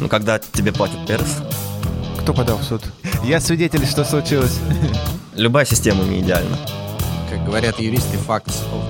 Ну, когда тебе платит Перес. Кто подал в суд? Я свидетель, что случилось. Любая система не идеальна. Как говорят юристы, facts of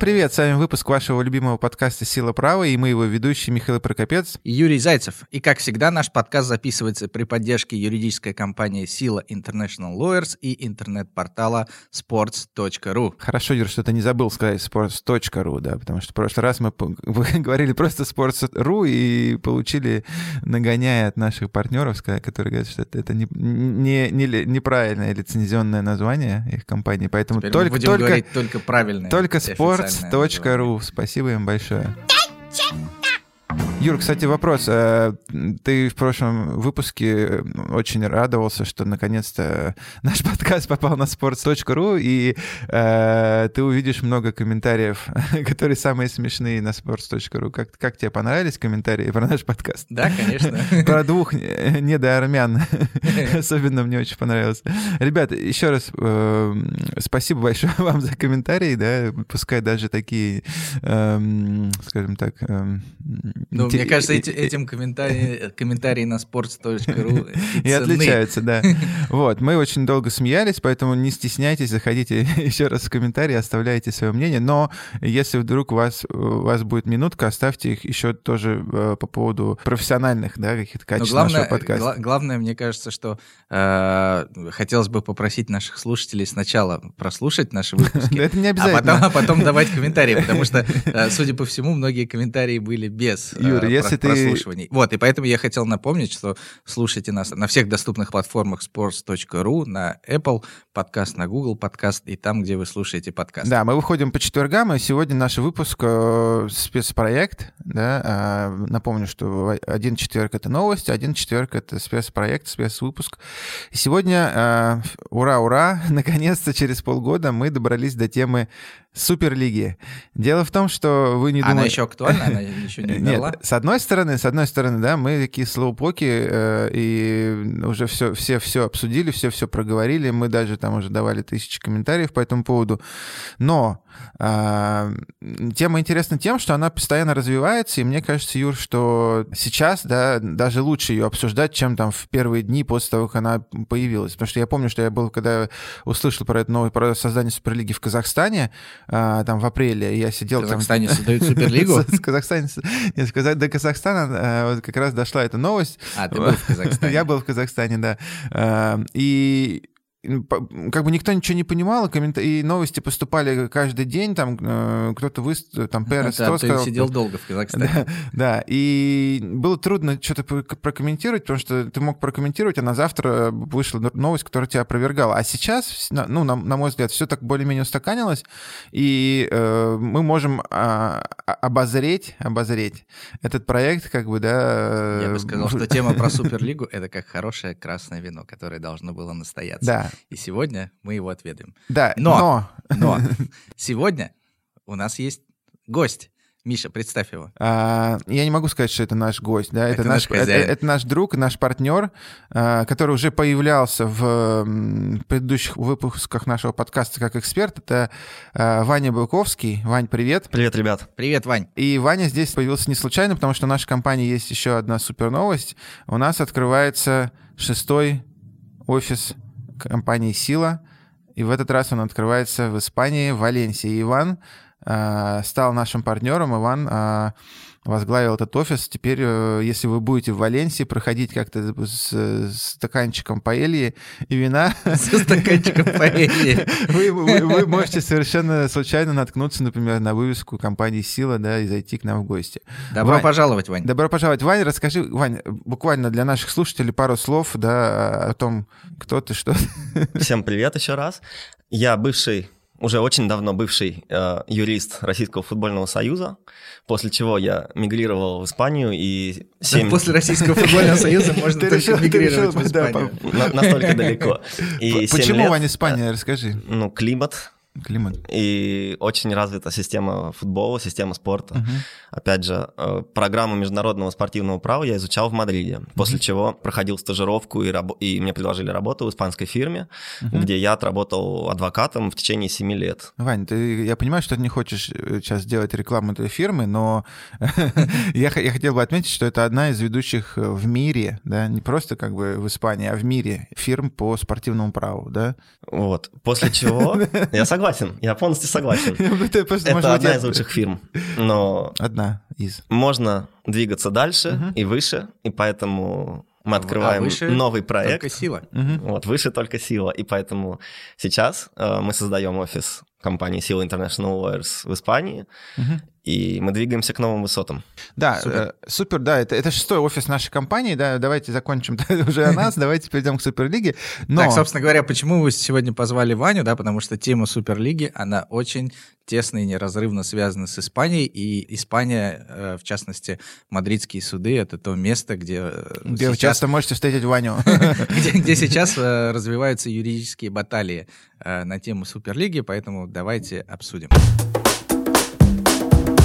привет, с вами выпуск вашего любимого подкаста «Сила права» и мы его ведущие Михаил Прокопец. И Юрий Зайцев. И, как всегда, наш подкаст записывается при поддержке юридической компании «Сила International Lawyers» и интернет-портала sports.ru. Хорошо, Юр, что ты не забыл сказать sports.ru, да, потому что в прошлый раз мы говорили просто sports.ru и получили нагоняя от наших партнеров, которые говорят, что это, не, не, не неправильное лицензионное название их компании, поэтому Теперь только, только, только правильное. только и Спасибо им большое. Юр, кстати, вопрос. Э, Ты в прошлом выпуске очень радовался, что наконец-то наш подкаст попал на sports.ru, и э, ты увидишь много комментариев, которые самые смешные на sports.ru. Как, как тебе понравились комментарии про наш подкаст? Да, конечно. Про двух э, недоармян. Особенно мне очень понравилось. Ребята, еще раз э, спасибо большое вам за комментарии, да, пускай даже такие, эм, скажем так... эм, Ну, инте- мне кажется, эти- этим комментарии, комментарии на sports.ru и и отличаются, да. Вот, мы очень долго смеялись, поэтому не стесняйтесь, заходите еще раз в комментарии, оставляйте свое мнение. Но если вдруг у вас, у вас будет минутка, оставьте их еще тоже э, по поводу профессиональных, да, каких-то качеств главное, нашего подкаста. гла- главное, мне кажется, что э, хотелось бы попросить наших слушателей сначала прослушать наши выпуски, это не а потом, обязательно. а потом давать комментарии, потому что, э, судя по всему, многие комментарии были без э, Юра, если ты- прослушиваний. Вот, и поэтому я хотел напомнить, что слушайте нас на всех доступных платформах sports.ru, на Apple подкаст, на Google подкаст и там, где вы слушаете подкаст. Да, мы выходим по четвергам, и сегодня наш выпуск э, спецпроект. Да, а, напомню, что один четверг это новости, один четверг это спецпроект, спецвыпуск. И сегодня, э, ура, ура, наконец-то через полгода мы добрались до темы Суперлиги. Дело в том, что вы не Она думаете... еще актуальна? Она еще не умерла? Нет, с одной стороны, с одной стороны, да, мы такие слоупоки э, и уже все, все, все обсудили, все, все проговорили, мы даже там уже давали тысячи комментариев по этому поводу. Но а, тема интересна тем, что она постоянно развивается, и мне кажется, Юр, что сейчас, да, даже лучше ее обсуждать, чем там в первые дни после того, как она появилась. Потому что я помню, что я был, когда услышал про это новое, про создание Суперлиги в Казахстане, а, там в апреле, я сидел В там... Казахстане создают Суперлигу? С Казахстане, нет, до Казахстана э, вот как раз дошла эта новость. А, ты был в Казахстане. Я был в Казахстане, да. Э, И как бы никто ничего не понимал, и, коммента- и новости поступали каждый день, там э, кто-то выступил, там Перес Да, сказал, сидел долго в Казахстане. да, да, и было трудно что-то про- прокомментировать, потому что ты мог прокомментировать, а на завтра вышла новость, которая тебя опровергала. А сейчас, ну, на, на мой взгляд, все так более-менее устаканилось, и э, мы можем а- обозреть, обозреть этот проект, как бы, да... Я бы э, сказал, что тема про Суперлигу — это как хорошее красное вино, которое должно было настояться. Да, И сегодня мы его отведаем. да, Но- но... Но сегодня у нас есть гость. Миша, представь его. А, я не могу сказать, что это наш гость, да, это, Это наш, наш это, это наш друг, наш партнер, а, который уже появлялся в м, предыдущих выпусках нашего подкаста как эксперт. Это а, Ваня Белковский. Вань, привет. Привет, ребят. Привет, Вань. И Ваня здесь появился не случайно, потому что в нашей компании есть еще одна супер новость. У нас открывается шестой офис компании «Сила», и в этот раз он открывается в Испании, в Валенсии. Иван а, стал нашим партнером. Иван а, возглавил этот офис. Теперь, э, если вы будете в Валенсии проходить как-то с, с стаканчиком паэльи и вина, Со стаканчиком паэльи. вы, вы- вы можете совершенно случайно наткнуться, например, на вывеску компании «Сила», да, и зайти к нам в гости. Добро Вань, пожаловать, Вань. Добро пожаловать. Ваня, расскажи, Вань, буквально для наших слушателей пару слов, да, о том, кто ты, что ты. Всем привет еще раз. Я бывший, уже очень давно бывший э, юрист Российского футбольного союза, после чего я мигрировал в Испанию и Да, 7... После Российского футбольного союза можно Ты только мигрировать в да, Испанию. на- настолько далеко. Почему, Ваня, Испания, расскажи. Ну, климат, Климат. И очень развита система футбола, система спорта. Мгм. Опять же, э, программу международного спортивного права я изучал в Мадриде, после чего проходил стажировку, и, рабо- и мне предложили работу в испанской фирме, Мгм. где я отработал адвокатом в течение 7 лет. Вань, ты, я понимаю, что ты не хочешь э, сейчас делать рекламу этой фирмы, но я, я хотел бы отметить, что это одна из ведущих э, в мире, да, не просто как бы в Испании, а в мире фирм по спортивному праву, да? Вот. После чего... Я согласен, я полностью согласен. Это одна из лучших фирм. Но Одна из. можно двигаться дальше и выше, и поэтому мы А открываем выше новый проект. Только сила. Вот, выше только сила. И поэтому сейчас э, мы создаем офис компании Сила International Lawyers в Испании. И мы двигаемся к новым высотам. Да, Супер. супер, супер да, это, это шестой офис нашей компании, да, давайте закончим уже о нас, давайте перейдем к Суперлиге. Но... Так, собственно говоря, почему вы сегодня позвали Ваню, да, потому что тема Суперлиги, она очень тесно и неразрывно связана с Испанией, и Испания, э, в частности, мадридские суды, это то место, где, э, Где вы сейчас, часто можете встретить Ваню. где, где сейчас э, развиваются юридические баталии э, на тему Суперлиги, поэтому давайте обсудим.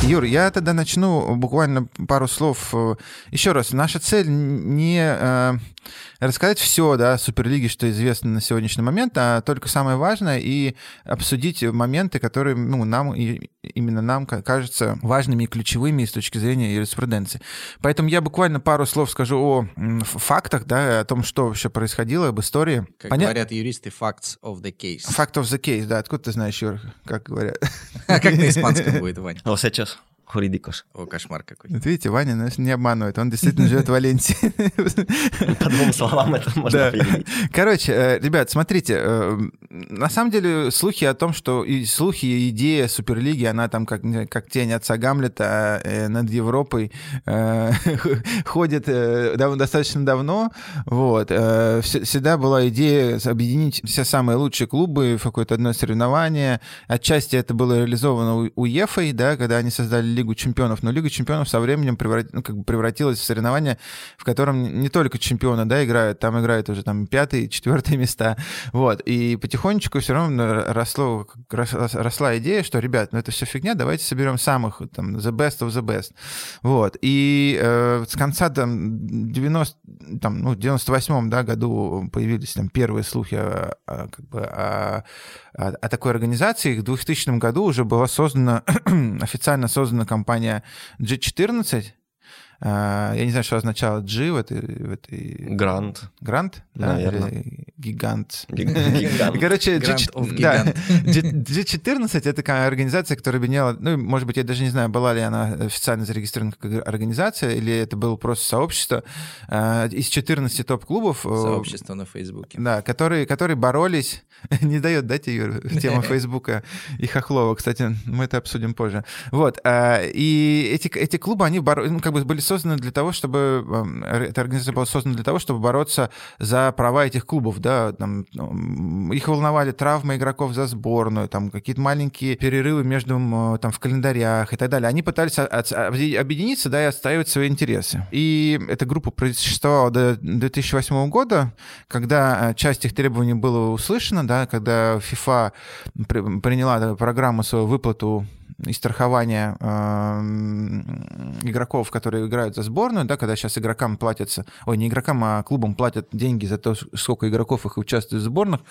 Юр, я тогда начну буквально пару слов. Еще раз, наша цель не э, рассказать все, да, о Суперлиге, что известно на сегодняшний момент, а только самое важное и обсудить моменты, которые, ну, нам, и именно нам ка- кажутся важными и ключевыми с точки зрения юриспруденции. Поэтому я буквально пару слов скажу о фактах, да, о том, что вообще происходило, об истории. Как Поня- говорят юристы, facts of the case. Fact of the case, да, откуда ты знаешь, Юр, как говорят? Как на испанском будет, Ваня? Los jurídicos. О, кошмар какой. Вот видите, Ваня нас не обманывает, он действительно живет в Валенсии. По двум словам это можно Да. определить. Короче, э, ребят, смотрите, э, на самом деле слухи о том, что и слухи, и идея Суперлиги, она там как, как тень отца Гамлета э, над Европой ходит достаточно давно. Вот. вс- Всегда была идея объединить все самые лучшие клубы в какое-то одно соревнование. Отчасти это было реализовано у- УЕФА, да, когда они создали Лигу чемпионов, но Лига чемпионов со временем преврат- ну, как бы превратилась в соревнование, в котором не только чемпионы да, играют, там играют уже там пятые, четвертые места. Вот. И потихонечку все равно росло, рос- росла идея, что, ребят, ну это все фигня, давайте соберем самых, там, the best of the best. Вот. И э, с конца там, 90, там, ну, в 98 да, году появились там первые слухи о, о, как бы, о, о- о такой организации. В 2000 году уже была создана, официально создана компания G14. А, Я не знаю, что означало G в этой... В этой... Грант. Грант? Да, Наверное. или гигант. Гиг- гигант. Короче, Грант G- of да, гигант. G- G14 — это такая организация, которая объединяла... Ну, может быть, я даже не знаю, была ли она официально зарегистрирована как организация, или это было просто сообщество э, из 14 топ-клубов. э, Сообщество на Фейсбуке. Да, которые, которые боролись... Не дает, да, тебе, тема Фейсбука и Хохлова. Кстати, мы это обсудим позже. Вот. а, И эти, эти клубы, они боро- ну, как бы были созданы для того, чтобы... эм, Эта организация была создана для того, чтобы бороться за права этих клубов, да. Там, их волновали травмы игроков за сборную, там какие-то маленькие перерывы между м, там в календарях и так далее. Они пытались объединиться, да, и отстаивать свои интересы. И эта группа просуществовала до 2008 года, когда э, часть их требований была услышана, да, когда FIFA при- приняла программу свою выплату и страхования эм, игроков, которые играют за сборную, да, когда сейчас игрокам платятся, ой, не игрокам, а клубам платят деньги за то, сколько игроков их участвует в сборных,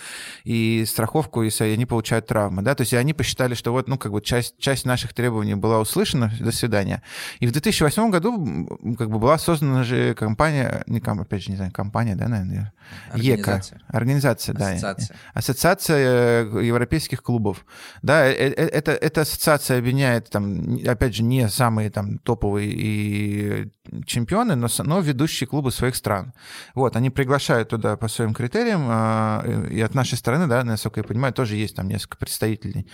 и страховку, если они получают травмы, да, то есть они посчитали, что вот, ну, как бы часть, часть наших требований была услышана, до свидания. И в 2008 году как бы была создана же компания, не, ком- опять же, не знаю, компания, да, наверное, ЕКО. Организация. Да. Ассоциация. Ассоциация э, европейских клубов. Да, э- э- это, эта ассоциация объединяет, там, опять же, не самые там топовые и чемпионы, но, но ведущие клубы своих стран. Вот, они приглашают туда по своим критериям, а, и от нашей стороны, да, насколько я понимаю, тоже есть там несколько представителей.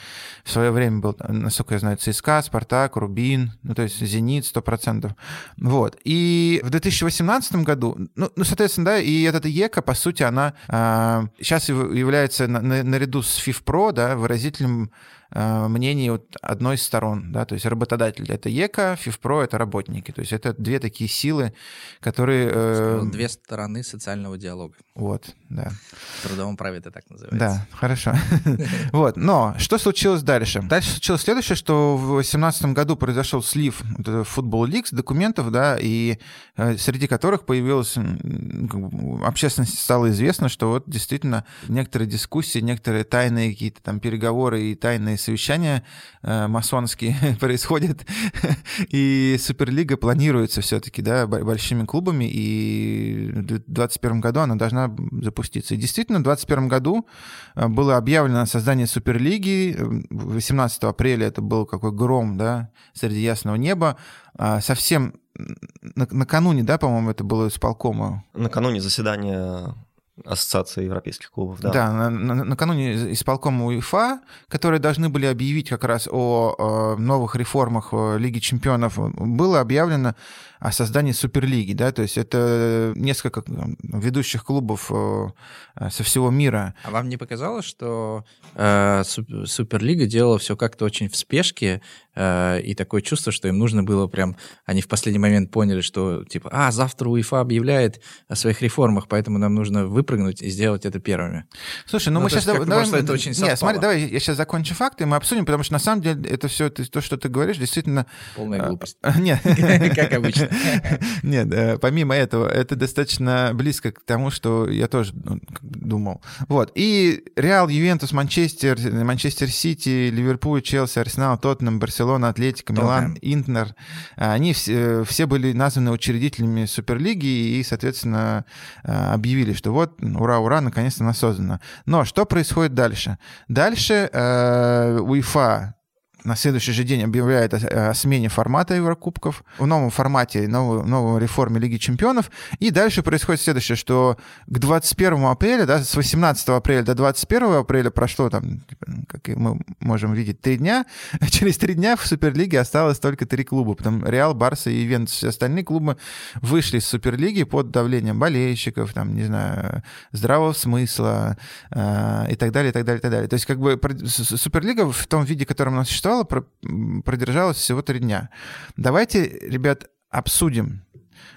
В свое время был, насколько я знаю, ЦСКА, Спартак, Рубин, ну, то есть Зенит 100%. Вот. И в 2018 году, ну, ну, соответственно, да, и этот ЕКО, по сути, она а, сейчас яв- является на- на- наряду с FIFPro, да, выразителем мнений вот одной из сторон, да, то есть работодатель — это ЕКО, ФИФПРО — это работники, то есть это две такие силы, которые... Э, Две стороны социального диалога. Вот, да. В трудовом праве это так называется. Да, хорошо. Вот, но что случилось дальше? Дальше случилось следующее, что в 2018 году произошел слив футбол ликс документов, да, и э, среди которых появилась общественности стало известно, что вот действительно некоторые дискуссии, некоторые тайные какие-то там переговоры и тайные совещания э, масонские происходят, и Суперлига планируется все-таки, да, большими клубами, и в 2021 году она должна запуститься. И действительно, в 2021 году э, было объявлено создание Суперлиги, 18 апреля это был какой гром, да, среди ясного неба, а совсем накануне, да, по-моему, это было исполкома. Накануне заседания Ассоциации европейских клубов, да. Да, на, на, накануне исполкома УЕФА, которые должны были объявить как раз о, о новых реформах э, Лиги чемпионов, было объявлено о создании Суперлиги, да, то есть это несколько ведущих клубов э, со всего мира. А вам не показалось, что э, Суперлига делала все как-то очень в спешке, э, и такое чувство, что им нужно было прям, они в последний момент поняли, что типа, а, завтра УЕФА объявляет о своих реформах, поэтому нам нужно выпрыгнуть и сделать это первыми. Слушай, ну, ну мы сейчас... Давай, давай, это очень Нет, смотри, давай я сейчас закончу факты, и мы обсудим, потому что на самом деле это все, то, что ты говоришь, действительно... Полная глупость. Нет. Как обычно. Нет, э, помимо этого, это достаточно близко к тому, что я тоже ну, думал. Вот. И Реал, Ювентус, Манчестер, Манчестер Сити, Ливерпуль, Челси, Арсенал, Тоттенхэм, Барселона, Атлетика, Милан, Интер, они все, все были названы учредителями Суперлиги и, соответственно, э, объявили, что вот, ура, ура, наконец-то она создана. Но что происходит дальше? Дальше э, УЕФА на следующий же день объявляет о, о смене формата Еврокубков, в новом формате, новой, новой реформе Лиги Чемпионов. И дальше происходит следующее, что к 21 апреля, да, с 18 апреля до 21 апреля прошло, там, как мы можем видеть, три дня. Через три дня в Суперлиге осталось только три клуба. Потом Реал, Барса и Ивент. Все остальные клубы вышли из Суперлиги под давлением болельщиков, там, не знаю, здравого смысла э, и так далее, и так далее, и так далее. То есть как бы Суперлига в том виде, в котором она существовала, фестиваля продержалась всего три дня. Давайте, ребят, обсудим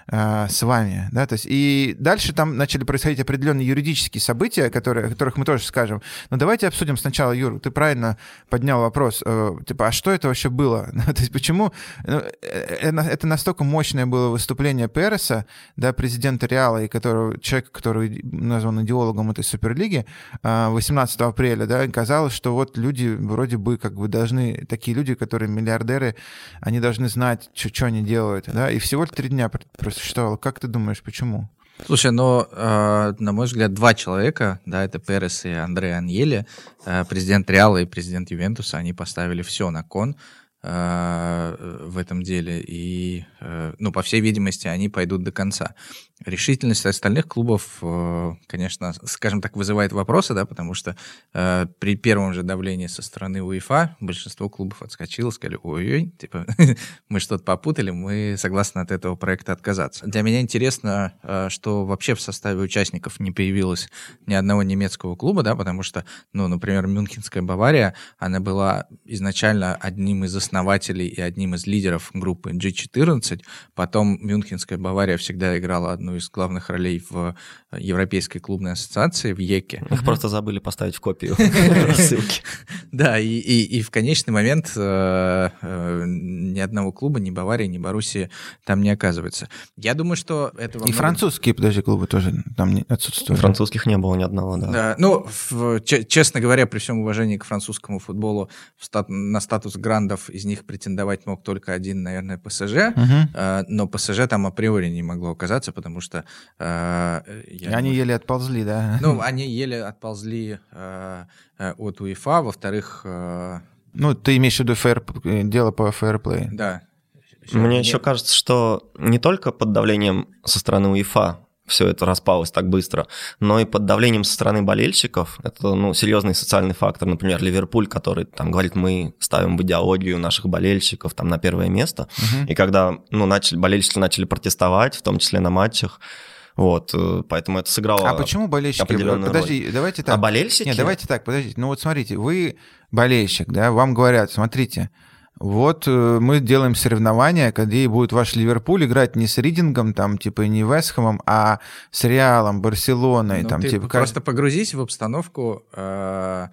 Э, с вами, да, то есть и дальше там начали происходить определенные юридические события, которые, о которых мы тоже скажем. Но давайте обсудим сначала, Юр, ты правильно поднял вопрос, э, типа, а что это вообще было? то есть почему ну, э, это настолько мощное было выступление Переса, да, президента Реала, и которого, человека, который назван идеологом этой Суперлиги, 18 апреля, да, казалось, что вот люди вроде бы как бы должны, такие люди, которые миллиардеры, они должны знать, что они делают, да, и всего три дня просуществовало. Как ты думаешь, почему? Слушай, но, э, на мой взгляд, два человека, да, это Перес и Андре Аньели, э, президент Реала и президент Ювентуса, они поставили все на кон э, в этом деле, и, э, ну, по всей видимости, они пойдут до конца. Решительность остальных клубов, э, конечно, скажем так, вызывает вопросы, да, потому что э, при первом же давлении со стороны УЕФА большинство клубов отскочило, сказали, ой-ой, типа, мы что-то попутали, мы согласны от этого проекта отказаться. Для меня интересно, э, что вообще в составе участников не появилось ни одного немецкого клуба, да, потому что, ну, например, Мюнхенская Бавария, она была изначально одним из основателей и одним из лидеров группы G14, потом Мюнхенская Бавария всегда играла одну из главных ролей в э, Европейской клубной ассоциации, в ЕКе. Их просто забыли поставить в копию рассылки. Да, и, в конечный момент э, э, ни одного клуба, ни Баварии, ни Боруссии там не оказывается. Я думаю, что это... И французские, подожди, клубы тоже там отсутствуют. Французских не было ни одного, да. да ну, честно говоря, при всем уважении к французскому футболу, на статус грандов из них претендовать мог только один, наверное, ПСЖ, угу. но ПСЖ там априори не могло оказаться, потому что... Э, я они еле отползли, да? Ну, они еле отползли э, э от УЕФА, во-вторых... Э, ну, ты имеешь в виду фейр, дело по фейерплей. Да. Мне нет. еще кажется, что не только под давлением со стороны УЕФА все это распалось так быстро, но и под давлением со стороны болельщиков. Это ну, серьезный социальный фактор. Например, Ливерпуль, который там говорит, мы ставим в идеологию наших болельщиков там на первое место. Угу. И когда ну, начали, болельщики начали протестовать, в том числе на матчах, Вот, э, поэтому это сыграло А почему болельщики... Подожди, давайте так. А болельщики? Нет, давайте так, подождите. Ну вот смотрите, вы болельщик, да, вам говорят, смотрите, вот э, мы делаем соревнования, когда будет ваш Ливерпуль играть не с Ридингом, там, типа, не Вестхэмом, а с Реалом, Барселоной, Ну, там, типа... просто погрузись в обстановку э,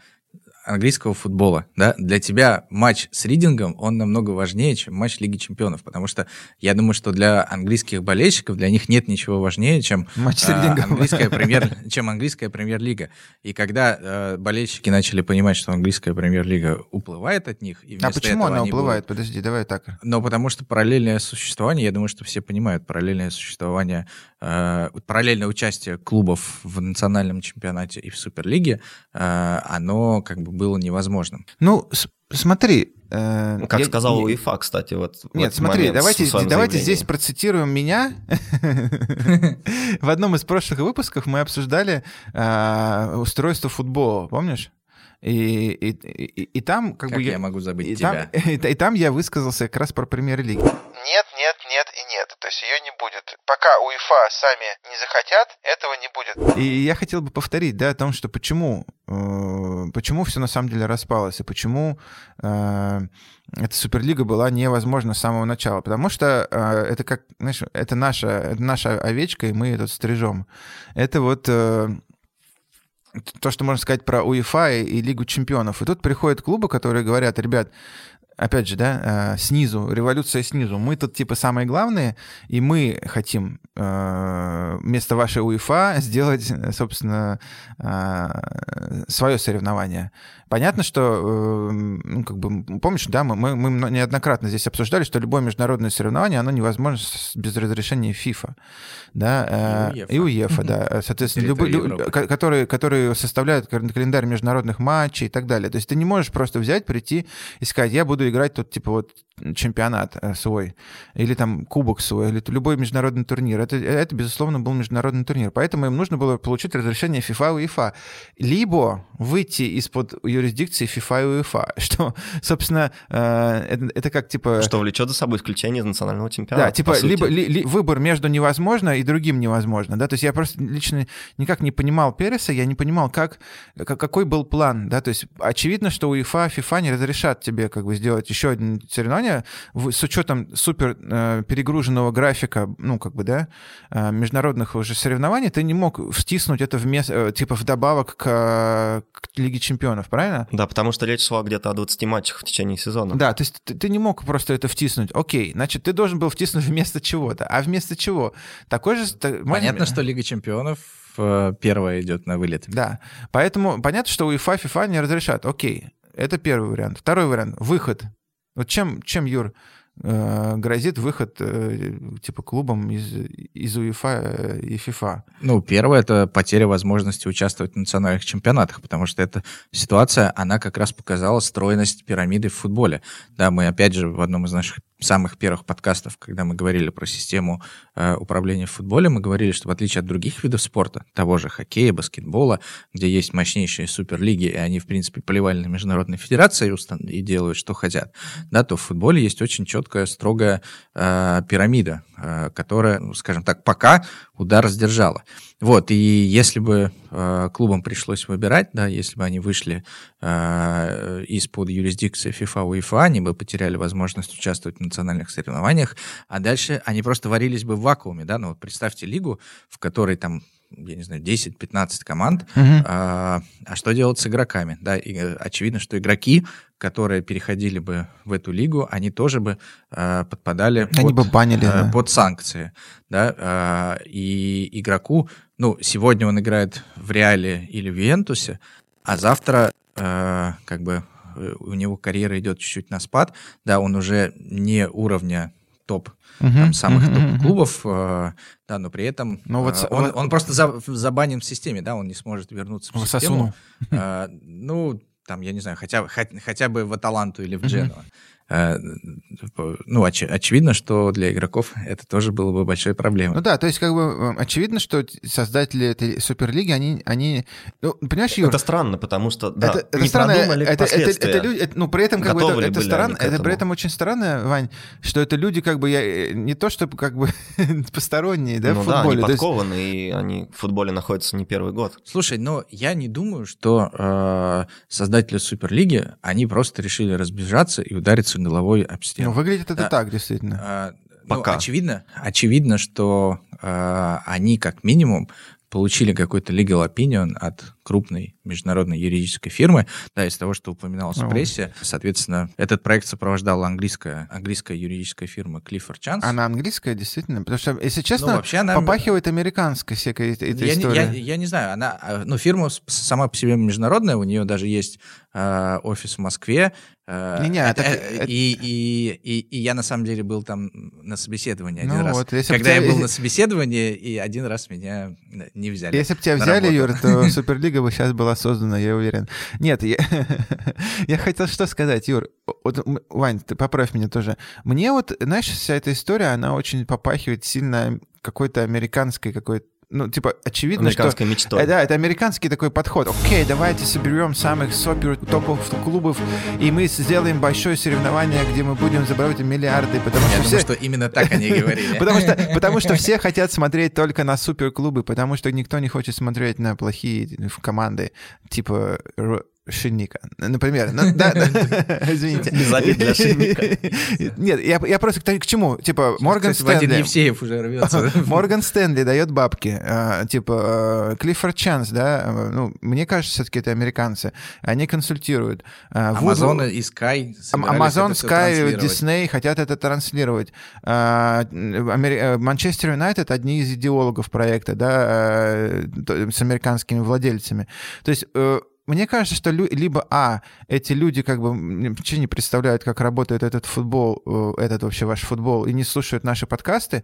английского футбола. Да? Для тебя матч с Ридингом, он намного важнее, чем матч Лиги Чемпионов, потому что я думаю, что для английских болельщиков, для них нет ничего важнее, чем, Матч с Ридингом. английская, премьер, чем английская премьер-лига. И когда э, болельщики начали понимать, что английская премьер-лига уплывает от них, и А почему она уплывает? Подожди, давай так. но потому что параллельное существование, я думаю, что все понимают, параллельное существование, параллельное участие клубов в национальном чемпионате и в Суперлиге, э, оно как бы было невозможным. Ну, с- смотри... э, Ну, Как я- сказал не- УЕФА, кстати, вот Нет, смотри, момент давайте, давайте здесь процитируем меня. В одном из прошлых выпусков мы обсуждали устройство футбола, помнишь? И, и, и, и там как Как бы я могу забыть и там, тебя? и, и там я высказался как раз про премьер-лигу. Нет, нет, нет и нет. То есть ее не будет. Пока УЕФА сами не захотят, этого не будет. И я хотел бы повторить, да, о том, что почему, э, почему все на самом деле распалось, и почему э, эта Суперлига была невозможна с самого начала. Потому что э, это как, знаешь, это наша, это наша овечка, и мы ее тут стрижем. Это вот э, то, что можно сказать про УЕФА и, и Лигу чемпионов. И тут приходят клубы, которые говорят, ребят, опять же, да, э, снизу, революция снизу. Мы тут типа самые главные, и мы хотим э, вместо вашей УЕФА сделать, собственно, э, свое соревнование. Понятно, что, э, ну, как бы, помнишь, да, мы, мы, мы неоднократно здесь обсуждали, что любое международное соревнование, оно невозможно без разрешения ФИФА, да, И э, УЕФА. и УЕФА, да, соответственно, любые, которые, которые составляют календарь международных матчей и так далее. То есть ты не можешь просто взять, прийти и сказать, я буду играть тут, типа, вот чемпионат э, свой, или там кубок свой, или любой международный турнир. Это, это, безусловно, был международный турнир. Поэтому им нужно было получить разрешение FIFA и UEFA. Либо выйти из-под юрисдикции FIFA и UEFA, что, собственно, э, это, это как, типа... Что влечет за собой исключение из национального чемпионата. Да, типа, либо ли- ли- выбор между невозможно и другим невозможно, да, то есть я просто лично никак не понимал Переса, я не понимал, как, как- какой был план, да, то есть очевидно, что УЕФА, ФИФА не разрешат тебе как бы сделать еще одно соревнование в- с учетом супер э, перегруженного графика, ну, как бы, да, э, международных уже соревнований, ты не мог втиснуть это вместо, типа, вдобавок к, э, к Лиге Чемпионов, правильно? Да, потому что речь шла где-то о 20 матчах в течение сезона. Да, то есть ты, ты не мог просто это втиснуть. Окей, значит, ты должен был втиснуть вместо чего-то. А вместо чего? Такой же... Понятно, что Лига Чемпионов э, первая идет на вылет. Да. Поэтому понятно, что УЕФА, ФИФА не разрешат. Окей, это первый вариант. Второй вариант — выход. Вот чем, чем Юр, грозит выход э, типа клубам из, из УЕФА э, и ФИФА? Ну, первое — это потеря возможности участвовать в национальных чемпионатах, потому что эта ситуация, она как раз показала стройность пирамиды в футболе. Да, мы, опять же, в одном из наших самых первых подкастов, когда мы говорили про систему э, управления в футболе, мы говорили, что в отличие от других видов спорта, того же хоккея, баскетбола, где есть мощнейшие суперлиги, и они, в принципе, поливали на международной федерации и, и делают, что хотят, да, то в футболе есть очень четкая, строгая э, пирамида, э, которая, ну, скажем так, пока удар сдержала. Вот, и если бы э, клубам пришлось выбирать, да, если бы они вышли э, из-под юрисдикции FIFA, UEFA, они бы потеряли возможность участвовать в национальных соревнованиях, а дальше они просто варились бы в вакууме, да, ну вот представьте лигу, в которой там я не знаю, 10-15 команд, а, а что делать с игроками? Да, и, э, очевидно, что игроки, которые переходили бы в эту лигу, они тоже бы а, подпадали Они под, бы банили, а, да. под санкции. Да, а, и игроку, ну, сегодня он играет в Реале или в Ювентусе, а завтра а, как бы э, у него карьера идет чуть-чуть на спад, да, он уже не уровня топ там, самых топ-клубов, э, да, но при этом Ну, вот э, он, вот- он просто за- забанен в системе, да, он не сможет вернуться в систему. Сосуну. Э, Ну, там, я не знаю, хотя, хотя, хотя бы в Аталанту или в Джену. э, ну, оч, очевидно, что для игроков это тоже было бы большой проблемой. Ну да, то есть как бы э, очевидно, что создатели этой Суперлиги, они, они ну, понимаешь, Юр, Это странно, потому что, да, это, это не странно, продумали это, это, это, последствия. люди, это- ну, при этом, как бы, Готовы это, ли это были странно, это при этом очень странно, Вань, что это люди, как бы, я, э, не то, чтобы, как бы, посторонние, да, ну в да, футболе. они то есть- подкованы, и они в футболе находятся не первый год. Слушай, но я не думаю, что э, создатели Суперлиги, они просто решили разбежаться и удариться головой об ну, стену. выглядит это Да. так, действительно. А, ну, Пока. очевидно, очевидно, что э, они как минимум получили какой-то legal opinion от крупной международной юридической фирмы, да, из того, что упоминалось в О. прессе. Соответственно, этот проект сопровождала английская, английская юридическая фирма Clifford Chance. Она английская, действительно? Потому что, если Ну, честно, вообще она... попахивает американской всякой этой я, не- историей. я- я не знаю, она, э, ну, фирма сама по себе международная, у нее даже есть э, офис в Москве. Не-не, это- так э, это- и, и, и, и я на самом деле был там на собеседовании один Ну раз. вот, Когда я тебя- был на собеседовании, и один раз меня э, не взяли. Если бы тебя взяли. Юр, то Суперлига бы сейчас была создана, я уверен. Нет, я, я хотел что сказать, Юр. Вот, Вань, ты поправь меня тоже. Мне вот, знаешь, вся эта история, она очень попахивает сильно какой-то американской какой-то ну, типа, очевидно, что... Американской мечтой. Э, Да, это американский такой подход. Окей, давайте соберем самых супер топов клубов, и мы сделаем большое соревнование, где мы будем забрать миллиарды, потому Я что думаю, все... что именно так они говорили. Потому что, потому что все хотят смотреть только на суперклубы, потому что никто не хочет смотреть на плохие команды, типа Шинника, например. Ну, да. Извините. Без обид для Шинника. Нет, я, я просто к, к чему? Типа, Морган Кстати, Стэнли... Евсеев уже рвется. Морган Стэнли дает бабки, а, типа Клиффорд Чанс, да, а, ну, мне кажется, все-таки это американцы, они консультируют. А, Amazon и Sky всё Sky, транслировать. Disney хотят это транслировать. А, Манчестер Юнайтед одни из идеологов проекта, да, с американскими владельцами. То есть э, мне кажется, что лю- либо а эти люди как бы вообще не представляют, как работает этот футбол, э, этот вообще ваш футбол, и не слушают наши подкасты,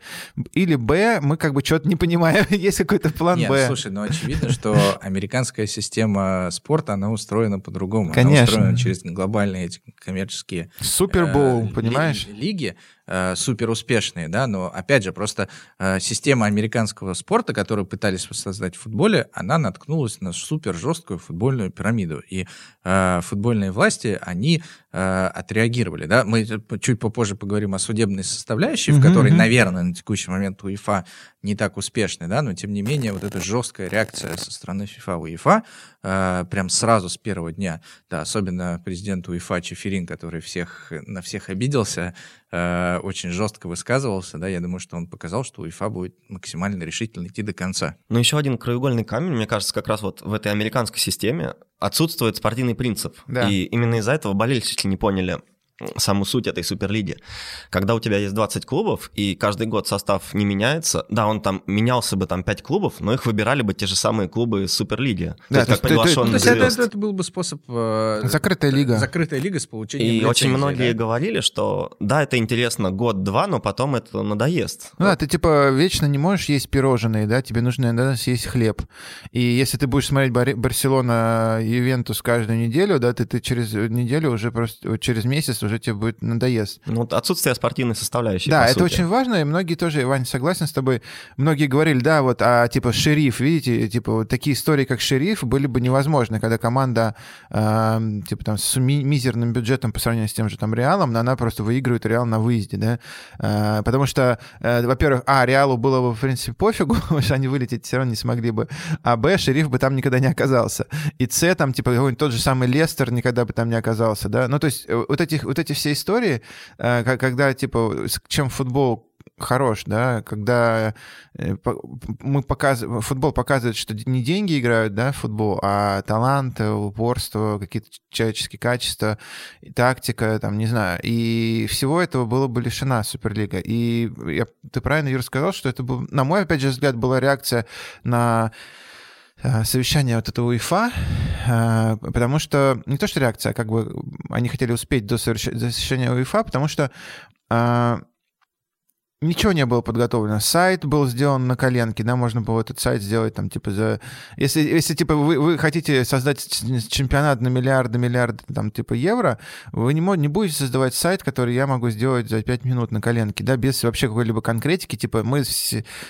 или б мы как бы что-то не понимаем, есть какой-то план Нет, б. слушай, ну очевидно, что американская система спорта, она устроена по-другому. Конечно. Она устроена через глобальные эти коммерческие Супербол, э, понимаешь? лиги э, супер успешные, да, но опять же просто э, система американского спорта, которую пытались воссоздать в футболе, она наткнулась на супер жесткую футбольную пирамиду, и э, футбольные власти они э, отреагировали, да. Мы чуть попозже поговорим о судебной составляющей, в Мгм, которой, наверное, на текущий момент УЕФА не так успешны, да, но тем не менее вот эта жесткая реакция со стороны ФИФА УЕФА э, прям сразу с первого дня, да, особенно президент УЕФА Чеферин, который всех на всех обиделся, э, очень жестко высказывался, да, я думаю, что он показал, что УЕФА будет максимально решительно идти до конца. Но еще один краеугольный камень, мне кажется, как раз вот в этой американской системе отсутствует спортивный принцип. Да. И именно из-за этого болельщики не поняли саму суть этой суперлиги. Когда у тебя есть 20 клубов, и каждый год состав не меняется, да, он там менялся бы там 5 клубов, но их выбирали бы те же самые клубы из суперлиги. Да, то есть то как есть ты- ты- Ну, то есть это, это- был бы способ... э, Закрытая лига. Закрытая лига с получением И очень лицензии, многие да. говорили, что да, это интересно год-два, но потом это надоест. Ну да, ты типа вечно не можешь есть пирожные, да, тебе нужно иногда съесть хлеб. И если ты будешь смотреть Бар- Барселона, Ювентус каждую неделю, да, ты, ты через неделю уже просто, вот через месяц уже тебе будет надоест. Ну, вот отсутствие спортивной составляющей. Да, это сути. очень важно, и многие тоже, Вань, согласен с тобой, многие говорили, да, вот, а типа шериф, видите, типа вот такие истории, как шериф, были бы невозможны, когда команда, эм, типа там с ми- мизерным бюджетом по сравнению с тем же там Реалом, но она просто выигрывает Реал на выезде, да, Э, потому что, э, во-первых, а, Реалу было бы, в принципе, пофигу, что они вылететь все равно не смогли бы, а, б, шериф бы там никогда не оказался, и с, там, типа, какой-нибудь тот же самый Лестер никогда бы там не оказался, да, ну, то есть э, вот, этих, вот эти все истории, э, когда, типа, чем футбол хорош, да, когда э, мы показываем, футбол показывает, что не деньги играют, да, в футбол, а талант, э, упорство, какие-то человеческие качества, тактика, там, не знаю, и всего этого было бы лишена Суперлига. И я, ты правильно, Юр, сказал, что это был, на мой, опять же, взгляд, была реакция на совещание вот этого УЕФА, э, потому что, не то что реакция, а как бы они хотели успеть до совещания УЕФА, потому что э, Ничего не было подготовлено. Сайт был сделан на коленке, да, можно было этот сайт сделать там, типа, за... Если, если типа, вы, вы хотите создать чемпионат на миллиарды, миллиарды, там, типа, евро, вы не, не будете создавать сайт, который я могу сделать за 5 минут на коленке, да, без вообще какой-либо конкретики, типа, мы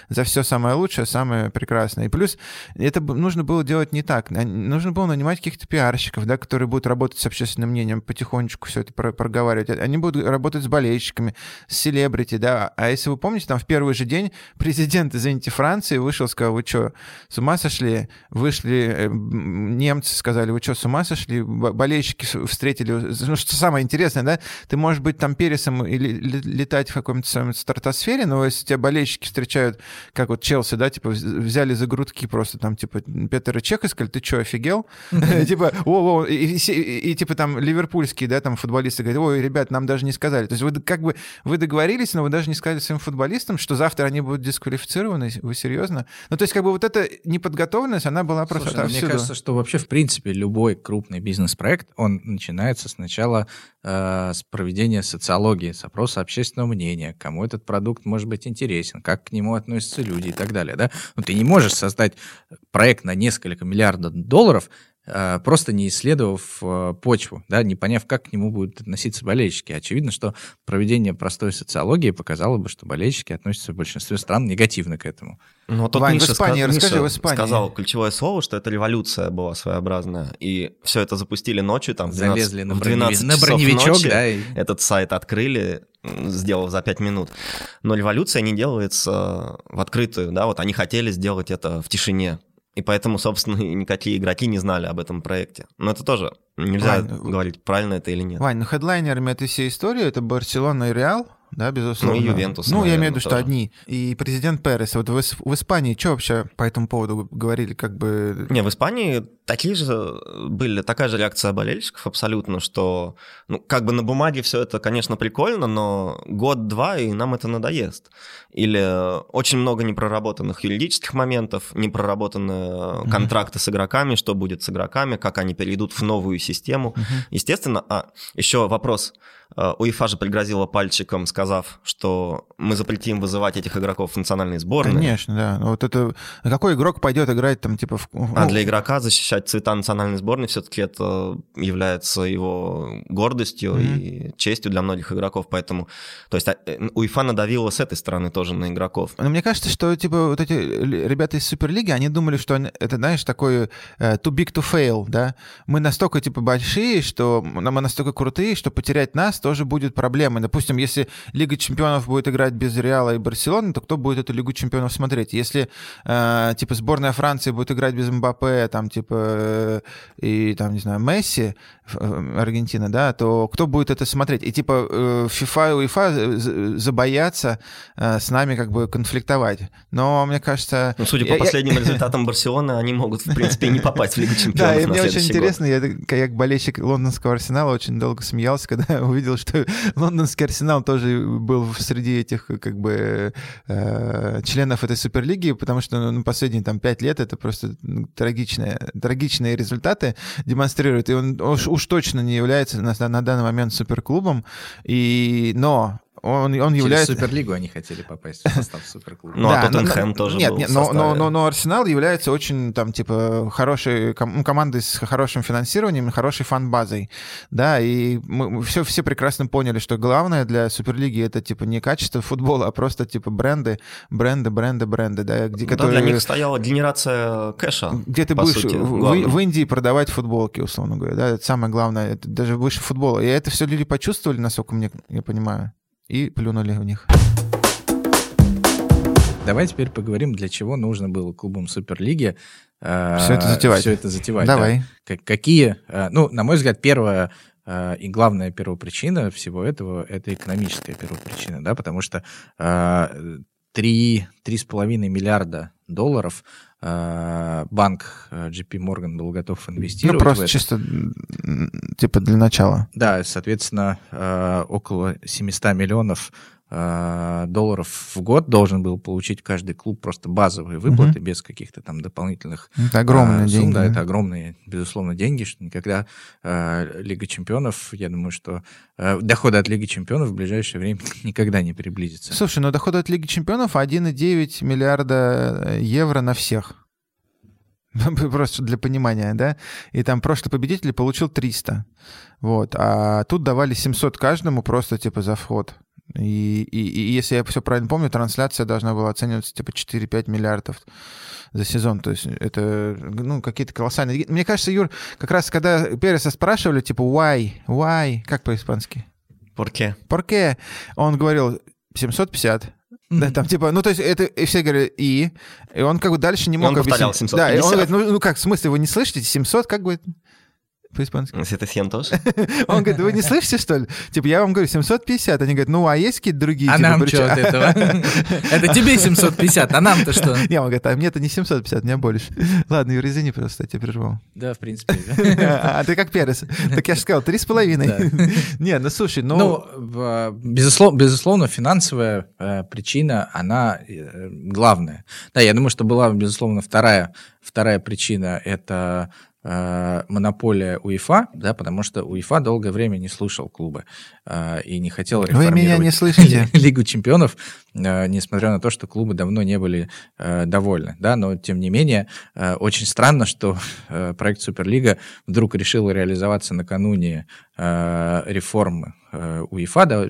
за все самое лучшее, самое прекрасное. И плюс это нужно было делать не так. Нужно было нанимать каких-то пиарщиков, да, которые будут работать с общественным мнением, потихонечку все это проговаривать. Они будут работать с болельщиками, с селебрити, да, а если вы помните, там в первый же день президент, извините, Франции вышел, сказал, вы что, с ума сошли? Вышли э, немцы, сказали, вы что, с ума сошли? Болельщики встретили. Ну, что самое интересное, да? Ты можешь быть там пересом или летать в каком-то своем стратосфере, но если тебя болельщики встречают, как вот Челси, да, типа взяли за грудки просто там, типа, Петр Чех и сказали, ты что, офигел? Типа, о, и типа там ливерпульские, да, там футболисты говорят, ой, ребят, нам даже не сказали. То есть вы как бы, вы договорились, но вы даже не сказали своим футболистам, что завтра они будут дисквалифицированы? Вы серьезно? Ну, то есть, как бы вот эта неподготовленность, она была просто Слушай, ну, Мне кажется, что вообще, в принципе, любой крупный бизнес-проект, он начинается сначала э, с проведения социологии, с опроса общественного мнения, кому этот продукт может быть интересен, как к нему относятся люди и так далее, да? Ну, ты не можешь создать проект на несколько миллиардов долларов, просто не исследовав э, почву, да, не поняв, как к нему будут относиться болельщики. Очевидно, что проведение простой социологии показало бы, что болельщики относятся в большинстве стран негативно к этому. Ну, вот Вань, Миша, в Испании, ска... расскажи, Миша в Испании. сказал ключевое слово, что это революция была своеобразная. И все это запустили ночью, там, в 12, Залезли на, в 12 на броневичок, ночи, да. И... Этот сайт открыли, сделав за 5 минут. Но революция не делается в открытую, да, вот они хотели сделать это в тишине. И поэтому, собственно, никакие игроки не знали об этом проекте. Но это тоже нельзя Вань, говорить, правильно это или нет. Вань, ну хедлайнерами этой всей истории это Барселона и Реал, да, безусловно. Ну, и Ювентус. Ну, наверное, я имею в виду, что одни. И президент Перес. Вот в, в Испании что вообще по этому поводу говорили, как бы... Не, в Испании такие же были, такая же реакция болельщиков абсолютно, что, ну, как бы на бумаге все это, конечно, прикольно, но год-два, и нам это надоест. Или очень много непроработанных юридических моментов, непроработанные mm-hmm. контракты с игроками, что будет с игроками, как они перейдут в новую систему. Mm-hmm. Естественно, а, еще вопрос – Э, УЕФА же пригрозила пальчиком, сказав, что мы запретим вызывать этих игроков в национальные сборные. Конечно, да. Вот это какой игрок пойдет играть там типа в... А для игрока защищать цвета национальной сборной все-таки это является его гордостью mm-hmm. и честью для многих игроков, поэтому, то есть а, э, УЕФА надавила с этой стороны тоже на игроков. Но мне кажется, что типа вот эти ребята из Суперлиги, они думали, что это, знаешь, такой uh, too big to fail, да? Мы настолько типа большие, что мы настолько крутые, что потерять нас тоже будет проблемой. Допустим, если Лига чемпионов будет играть без Реала и Барселоны, то кто будет эту Лигу чемпионов смотреть? Если, э, типа, сборная Франции будет играть без Мбаппе, там, типа, э, и, там, не знаю, Месси, э, Аргентина, да, то кто будет это смотреть? И, типа, э, FIFA и УЕФА забоятся э, с нами, как бы, конфликтовать. Но, мне кажется... Ну, судя по я, последним я... результатам Барселоны, они могут, в принципе, не попасть в Лигу чемпионов Да, и мне очень интересно, я как болельщик лондонского Арсенала очень долго смеялся, когда увидел видел, что лондонский Арсенал тоже был среди этих как бы членов этой Суперлиги, потому что ну, последние там пять лет это просто трагичные, трагичные результаты демонстрирует, и он уж, уж точно не является на, на данный момент суперклубом, и, но он, он является... Через Суперлигу они хотели попасть в состав Суперклуба. Ну, а Тоттенхэм тоже Нет, нет но, но, но, но Арсенал является очень, там, типа, хорошей ком- командой с хорошим финансированием, хорошей фан-базой, да, и мы все, все прекрасно поняли, что главное для Суперлиги это, типа, не качество футбола, а просто, типа, бренды, бренды, бренды, бренды, да, где, ну, которые... Для них стояла генерация кэша, Где ты будешь сути, в, в Индии продавать футболки, условно говоря, да, это самое главное, это даже выше футбола. И это все люди почувствовали, насколько мне, я понимаю и плюнули в них. Давай теперь поговорим, для чего нужно было клубам Суперлиги э, все это затевать. Все это затевать. Давай. Да. Какие, э, ну, на мой взгляд, первая э, и главная первопричина всего этого — это экономическая первопричина, да, потому что э, 3,5 миллиарда долларов банк э, JP Morgan был готов инвестировать. Ну, просто чисто типа для начала. Да, соответственно, э, около 700 миллионов э, долларов в год должен был получить каждый клуб просто базовые выплаты без каких-то там дополнительных Это огромные а, сумм, деньги. Да, это огромные, безусловно, деньги, что никогда э, Лига Чемпионов, я думаю, что э, доходы от Лиги Чемпионов в ближайшее время никогда не приблизятся. Слушай, ну доходы от Лиги Чемпионов 1,9 миллиарда э, евро на всех. Просто для понимания, да? И там прошлый победитель получил 300. Вот. А тут давали 700 каждому просто типа за вход. И, и, и если я все правильно помню, трансляция должна была оцениваться типа 4-5 миллиардов за сезон. То есть это ну, какие-то колоссальные... Мне кажется, Юр, как раз когда Переса спрашивали, типа, why, why, как по-испански? Порке. Порке? Он говорил 750. Да, там типа, ну то есть это и все говорили и, и он как бы дальше не И мог он повторял объяснить. Да, и 750. он говорит, ну, ну как, в смысле, вы не слышите? 700, как будет по-испански? Это сиентос. Он говорит, вы не слышите, что ли? Типа, я вам говорю, 750. Они говорят, ну, а есть какие-то другие? А типа, нам причины?» что от этого? Это тебе 750, а нам-то что? Не, он говорит, а мне-то не 750, мне больше. Ладно, Юра, извини просто, я тебя прервал. Да, в принципе. А ты как Перес. Так я же сказал, три с половиной. Не, ну слушай, ну... Ну, безусловно, безусловно, финансовая э, причина, она э, главная. Да, я думаю, что была, безусловно, вторая, вторая причина – это монополия УЕФА, да, потому что УЕФА долгое время не слушал клубы. э, и не хотел Вы реформировать меня не слышите? Лигу чемпионов, э, несмотря на то, что клубы давно не были э, довольны, да, но тем не менее очень странно, что проект Суперлига вдруг решил реализоваться накануне реформы УЕФА, да,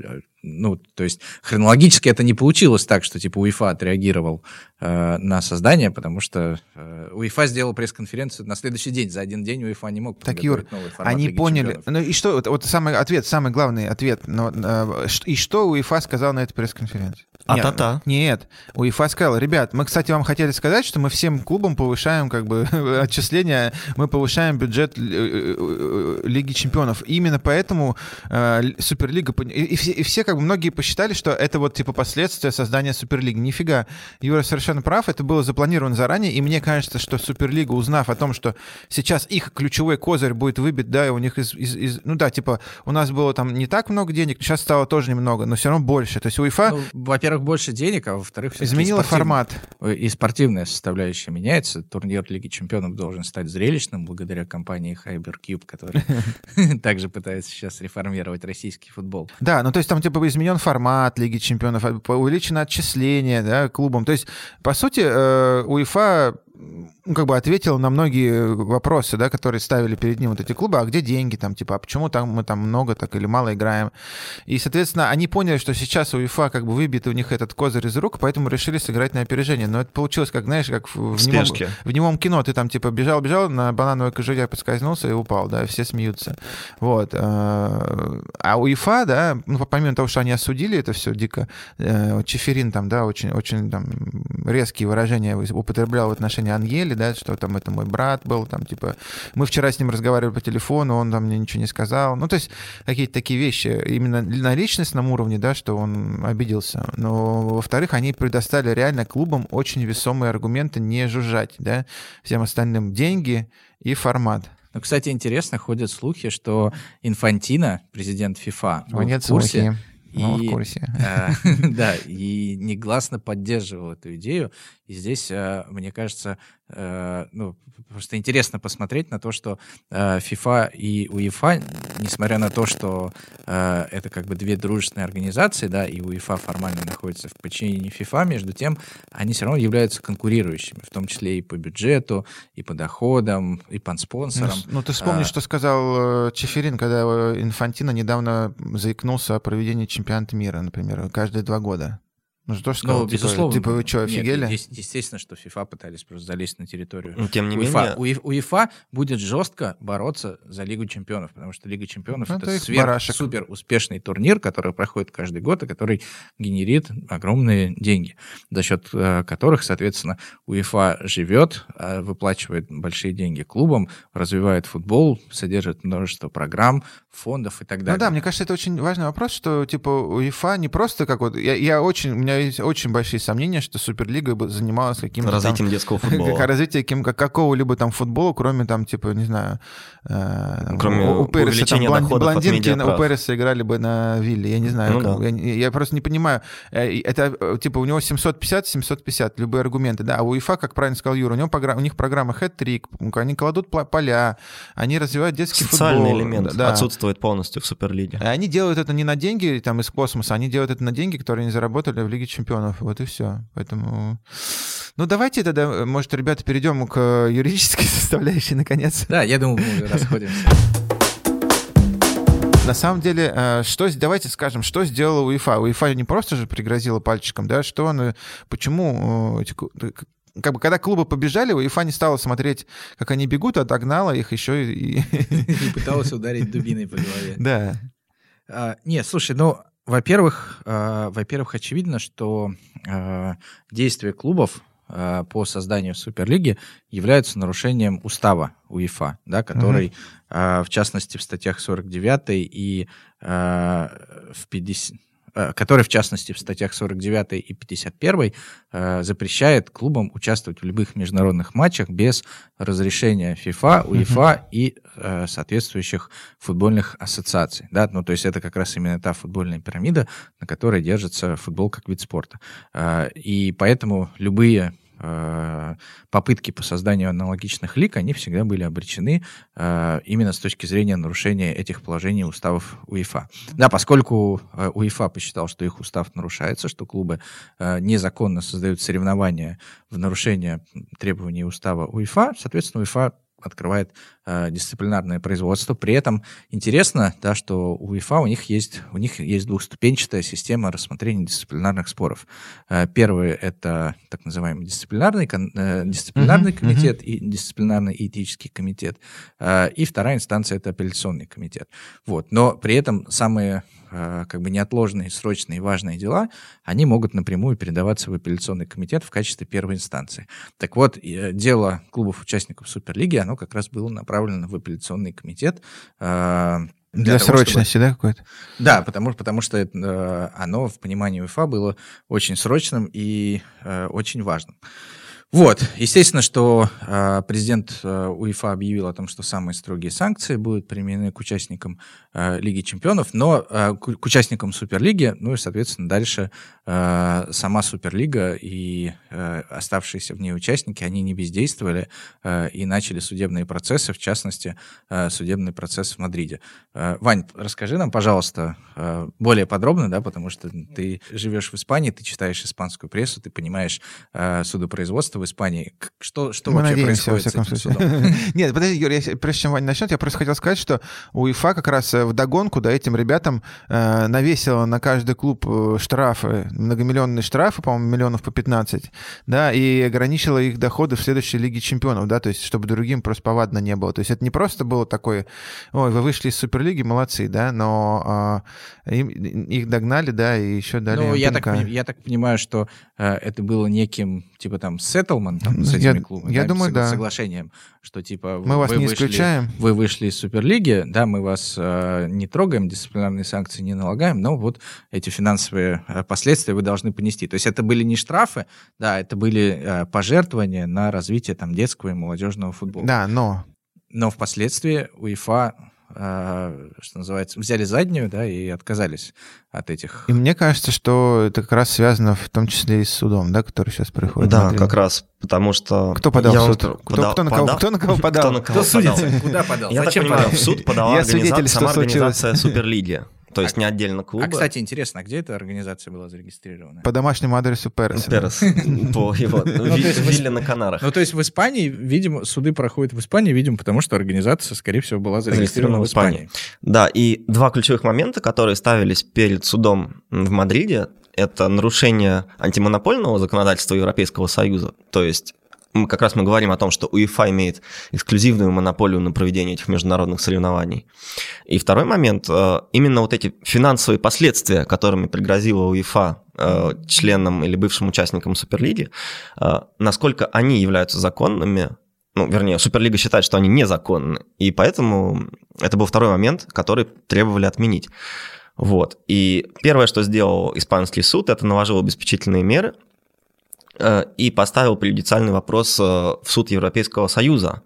ну, то есть хронологически это не получилось так, что типа УЕФА отреагировал э, на создание, потому что э, УЕФА сделал пресс-конференцию на следующий день, за один день УЕФА не мог Так, Юр, Они Лиги поняли. Чемпионов. Ну и что, вот, вот самый ответ, самый главный ответ. Но, э, и что УЕФА сказал на этой пресс-конференции? Нет, А-та-та. Нет, УЕФА сказал, ребят, мы, кстати, вам хотели сказать, что мы всем клубам повышаем как бы отчисления, мы повышаем бюджет э, э, Лиги Чемпионов. Именно поэтому э, Суперлига... И, и все, и все как бы многие посчитали, что это вот типа последствия создания Суперлиги. Нифига. Юра совершенно прав, это было запланировано заранее, и мне кажется, что Суперлига, узнав о том, что сейчас их ключевой козырь будет выбит, да, и у них из, из- из- ну да, типа у нас было там не так много денег, сейчас стало тоже немного, но все равно больше. То есть УЕФА Ну, во-первых, больше денег, а во-вторых, изменила формат. И спортивная составляющая меняется. Турнир Лиги Чемпионов должен стать зрелищным благодаря компании Hypercube, которая также пытается сейчас реформировать российский футбол. Да, ну то есть там типа изменен формат Лиги Чемпионов, по- увеличено отчисление да, клубам. То есть, по сути, э, УЕФА как бы ответил на многие вопросы, да, которые ставили перед ним вот эти клубы, а где деньги там, типа, а почему там мы там много так или мало играем. И, соответственно, они поняли, что сейчас у УЕФА как бы выбит у них этот козырь из рук, поэтому решили сыграть на опережение. Но это получилось, как, знаешь, как в, немом- в немом кино ты там типа бежал-бежал, на банановой кожуре подскользнулся и упал, да, все смеются. Вот. э, А УЕФА, да, ну, помимо того, что они осудили это все дико, э, Чеферин там, да, очень, очень там резкие выражения употреблял в отношении Ангели, да, что там это мой брат был, там, типа, мы вчера с ним разговаривали по телефону, он там мне ничего не сказал. Ну, то есть какие-то такие вещи именно на личностном уровне, да, что он обиделся. Но, во-вторых, они предоставили реально клубам очень весомые аргументы не жужжать, да, всем остальным деньги и формат. Ну, кстати, интересно, ходят слухи, что Инфантино, президент ФИФА, Нет в курсе, слухи. Ну, и, в курсе. э, да, и негласно поддерживал эту идею. И здесь, э, мне кажется, ну, просто интересно посмотреть на то, что э, FIFA и УЕФА, несмотря на то, что э, это как бы две дружественные организации, да, и УЕФА формально находится в подчинении FIFA, между тем они все равно являются конкурирующими, в том числе и по бюджету, и по доходам, и по Ну, спонсорам. с- ну, ты вспомни, А. что сказал э, Чеферин, когда э, Инфантино недавно заикнулся о проведении чемпионата мира, например, каждые два года. Ну, что ж сказал? Ну, типа, безусловно. Типа, вы что, Нет, офигели? есть- естественно, что FIFA пытались просто залезть на территорию Но, Тем не УЕФА. менее, УЕ- УЕФА будет жестко бороться за Лигу чемпионов, потому что Лига чемпионов Ну, это, сверх, супер успешный турнир, который проходит каждый год и который генерит огромные деньги, за счет э, которых, соответственно, УЕФА живет, э, выплачивает большие деньги клубам, развивает футбол, содержит множество программ, фондов и так далее. Ну да, мне кажется, это очень важный вопрос, что типа УЕФА не просто как вот... Я, я очень... У меня меня есть очень большие сомнения, что Суперлига занималась каким-то развитием там, детского футбола. Как, развитием как, какого-либо там футбола, кроме там, типа, не знаю... Э, кроме у, у Переса, там, блон, блондинки у Переса играли бы на вилле, я не знаю. Ну, как, да. я, я просто не понимаю. Э, это, типа, у него 750-750, любые аргументы, да, а у УЕФА, как правильно сказал Юра, у, него, у них программа хэт-трик, они кладут поля, они развивают детский Социальный футбол. элемент да. отсутствует полностью в Суперлиге. Они делают это не на деньги там из космоса, они делают это на деньги, которые они заработали в Лиге Чемпионов. Вот и все. Поэтому... Ну, давайте тогда, может, ребята, перейдем к юридической составляющей, наконец. Да, я думаю, мы уже расходимся. На самом деле, э, что, давайте скажем, что сделала УЕФА. УЕФА не просто же пригрозила пальчиком, да, что он, почему э, как бы когда клубы побежали, УЕФА не стала смотреть, как они бегут, а догнала их еще и... И пыталась ударить дубиной по голове. Да. А, не, слушай, ну, во-первых, а, во-первых, очевидно, что а, действия клубов а, по созданию Суперлиги являются нарушением устава УЕФА, да, который, угу. в частности, в статьях 49 и в 50 Э, который, в частности, в статьях 49 и 51 э, запрещает клубам участвовать в любых международных матчах без разрешения ФИФА, УЕФА и э, соответствующих футбольных ассоциаций. Да? Ну, то есть это как раз именно та футбольная пирамида, на которой держится футбол как вид спорта. И поэтому любые Э, попытки по созданию аналогичных лик, они всегда были обречены э, именно с точки зрения нарушения этих положений уставов УЕФА. Да, поскольку э, УЕФА посчитал, что их устав нарушается, что клубы незаконно создают соревнования в нарушение требований устава УЕФА, соответственно, УЕФА открывает э, дисциплинарное производство. При этом интересно, да, что у УЕФА у них есть у них есть двухступенчатая система рассмотрения дисциплинарных споров. Э, первый это так называемый дисциплинарный э, дисциплинарный uh-huh, комитет uh-huh. и дисциплинарный и этический комитет. Э, и вторая инстанция это апелляционный комитет. Вот, но при этом самые Э, как бы неотложные, срочные, важные дела, они могут напрямую передаваться в апелляционный комитет в качестве первой инстанции. Так вот, э, дело клубов-участников Суперлиги, оно как раз было направлено в апелляционный комитет, э, для, для того, срочности, чтобы... да, какой-то? Да, потому, потому что э, оно в понимании УЕФА было очень срочным и э, очень важным. Вот, естественно, что э, президент э, УЕФА объявил о том, что самые строгие санкции будут применены к участникам э, Лиги Чемпионов, но э, к, к участникам Суперлиги, ну и, соответственно, дальше э, сама Суперлига и э, оставшиеся в ней участники, они не бездействовали э, и начали судебные процессы, в частности, э, судебный процесс в Мадриде. Э, Вань, расскажи нам, пожалуйста, э, более подробно, да, потому что ты живешь в Испании, ты читаешь испанскую прессу, ты понимаешь э, судопроизводство в Испании. Что, что Мы вообще надеемся, происходит во всяком случае. Нет, подожди, Юрий, прежде чем Ваня начнет, я просто хотел сказать, что УЕФА как раз э, в догонку да, этим ребятам э, навесила на каждый клуб э, штрафы, многомиллионные штрафы, по-моему, миллионов по 15, да, и ограничила их доходы в следующей Лиге Чемпионов, да, то есть чтобы другим просто повадно не было. То есть это не просто было такое, ой, вы вышли из Суперлиги, молодцы, да, но э, им, их догнали, да, и еще дали Ну, я так, я так понимаю, что э, это было неким, типа там, сет сеттлментом с этими я, клубами, я да, думаю, да. соглашением, что типа мы вас не вышли, исключаем, вы вышли из Суперлиги, да, мы вас э, не трогаем, дисциплинарные санкции не налагаем, но вот эти финансовые э, последствия вы должны понести. То есть это были не штрафы, да, это были э, пожертвования на развитие там детского и молодежного футбола. Да, но но впоследствии УЕФА что называется, взяли заднюю, да, и отказались от этих. И мне кажется, что это как раз связано в том числе и с судом, да, который сейчас происходит. Да, как раз, потому что... Кто подал я в суд? Кто, подал, кто, на кого, кто на кого подал? Кто, на кого кто судится? Куда подал? Я Зачем так понимаю, подал? в суд подала организация, сама организация Суперлиги. То есть а, не отдельно клуба. А, кстати, интересно, а где эта организация была зарегистрирована? По домашнему адресу Переса. Перес. По его ну, вилле на Канарах. Ну, то есть в Испании, видимо, суды проходят в Испании, видимо, потому что организация, скорее всего, была зарегистрирована в Испании. Да, и два ключевых момента, которые ставились перед судом в Мадриде, это нарушение антимонопольного законодательства Европейского Союза, то есть как раз мы говорим о том, что УЕФА имеет эксклюзивную монополию на проведение этих международных соревнований. И второй момент, э, именно вот эти финансовые последствия, которыми пригрозила УЕФА э, членам или бывшим участникам Суперлиги, э, насколько они являются законными, ну, вернее, Суперлига считает, что они незаконны, и поэтому это был второй момент, который требовали отменить. Вот. И первое, что сделал испанский суд, это наложил обеспечительные меры и поставил преюдициальный вопрос э, в суд Европейского Союза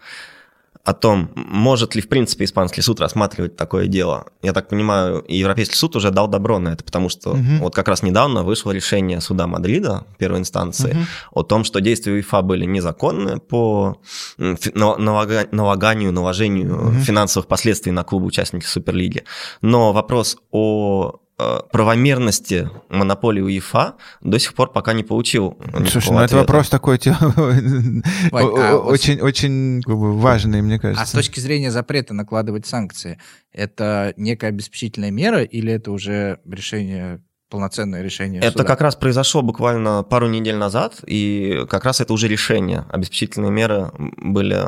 о том, может ли, в принципе, испанский суд рассматривать такое дело. Я так понимаю, Европейский суд уже дал добро на это, потому что угу. вот как раз недавно вышло решение суда Мадрида, первой инстанции, угу. о том, что действия УЕФА были незаконны по налаганию, наложению угу. финансовых последствий на клубы участники Суперлиги. Но вопрос о Э, правомерности монополии УЕФА до сих пор пока не получил. Слушай, ну это вопрос такой а очень, очень важный, мне кажется. А с точки зрения запрета накладывать санкции, это некая обеспечительная мера или это уже решение полноценное решение Это суда. как раз произошло буквально пару недель назад, и как раз это уже решение. Обеспечительные меры были